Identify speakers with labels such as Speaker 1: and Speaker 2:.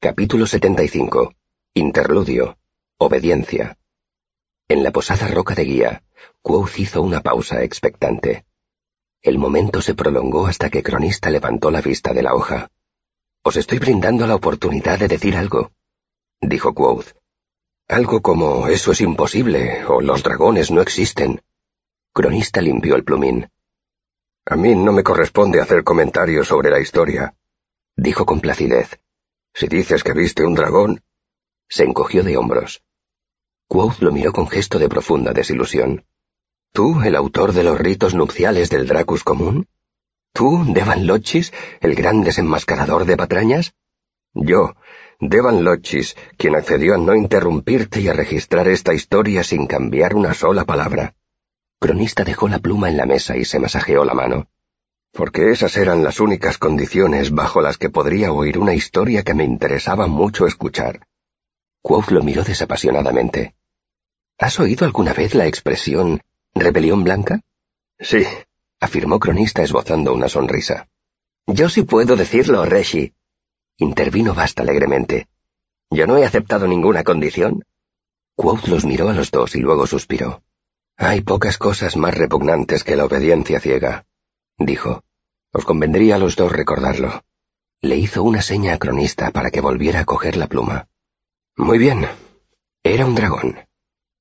Speaker 1: Capítulo 75. Interludio. Obediencia. En la posada roca de guía, Quoth hizo una pausa expectante. El momento se prolongó hasta que Cronista levantó la vista de la hoja. Os estoy brindando la oportunidad de decir algo, dijo Quoth. Algo como eso es imposible o los dragones no existen. Cronista limpió el plumín.
Speaker 2: A mí no me corresponde hacer comentarios sobre la historia, dijo con placidez. Si dices que viste un dragón...
Speaker 1: Se encogió de hombros. Quoth lo miró con gesto de profunda desilusión. ¿Tú, el autor de los ritos nupciales del Dracus común? ¿Tú, Devan Lochis, el gran desenmascarador de patrañas?
Speaker 2: Yo, Devan Lochis, quien accedió a no interrumpirte y a registrar esta historia sin cambiar una sola palabra.
Speaker 1: Cronista dejó la pluma en la mesa y se masajeó la mano.
Speaker 2: Porque esas eran las únicas condiciones bajo las que podría oír una historia que me interesaba mucho escuchar.
Speaker 1: Quoth lo miró desapasionadamente. ¿Has oído alguna vez la expresión rebelión blanca?
Speaker 2: Sí,
Speaker 1: afirmó Cronista esbozando una sonrisa.
Speaker 3: Yo sí puedo decirlo, Reshi. Intervino Basta alegremente. Yo no he aceptado ninguna condición.
Speaker 1: Quoth los miró a los dos y luego suspiró.
Speaker 2: Hay pocas cosas más repugnantes que la obediencia ciega, dijo. Os convendría a los dos recordarlo.
Speaker 1: Le hizo una seña a Cronista para que volviera a coger la pluma.
Speaker 2: Muy bien. Era un dragón.